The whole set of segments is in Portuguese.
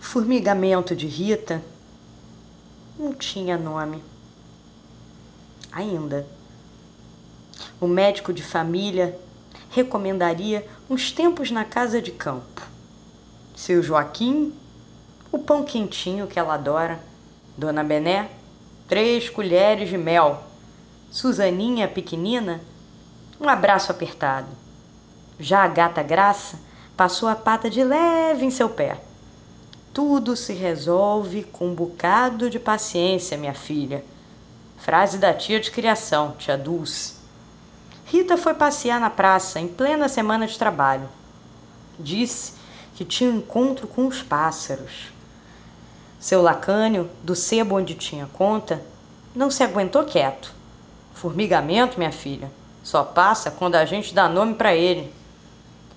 Formigamento de Rita não tinha nome. Ainda. O médico de família recomendaria uns tempos na casa de campo. Seu Joaquim, o pão quentinho que ela adora. Dona Bené, três colheres de mel. Suzaninha pequenina, um abraço apertado. Já a gata Graça passou a pata de leve em seu pé. Tudo se resolve com um bocado de paciência, minha filha. Frase da tia de criação, tia Dulce. Rita foi passear na praça em plena semana de trabalho. Disse que tinha um encontro com os pássaros. Seu lacânio, do sebo onde tinha conta, não se aguentou quieto. Formigamento, minha filha, só passa quando a gente dá nome para ele.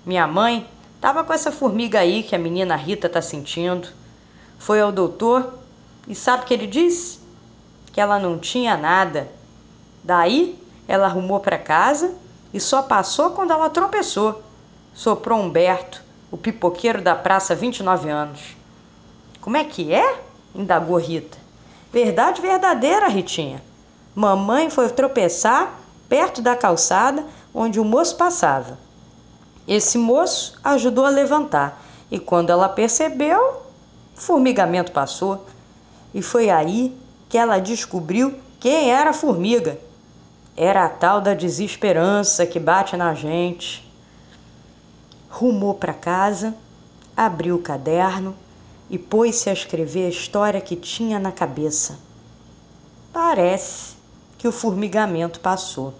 Minha mãe estava com essa formiga aí que a menina Rita está sentindo. Foi ao doutor e sabe o que ele disse? Que ela não tinha nada. Daí ela arrumou para casa e só passou quando ela tropeçou. Soprou Humberto, o pipoqueiro da praça 29 anos. Como é que é? indagou Rita. Verdade verdadeira, Ritinha. Mamãe foi tropeçar perto da calçada onde o moço passava. Esse moço ajudou a levantar e quando ela percebeu, formigamento passou. E foi aí que ela descobriu quem era a formiga. Era a tal da desesperança que bate na gente. Rumou para casa, abriu o caderno e pôs-se a escrever a história que tinha na cabeça. Parece que o formigamento passou.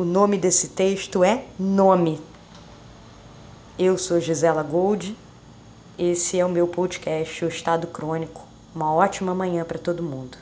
O nome desse texto é Nome. Eu sou Gisela Gold. Esse é o meu podcast, O Estado Crônico. Uma ótima manhã para todo mundo.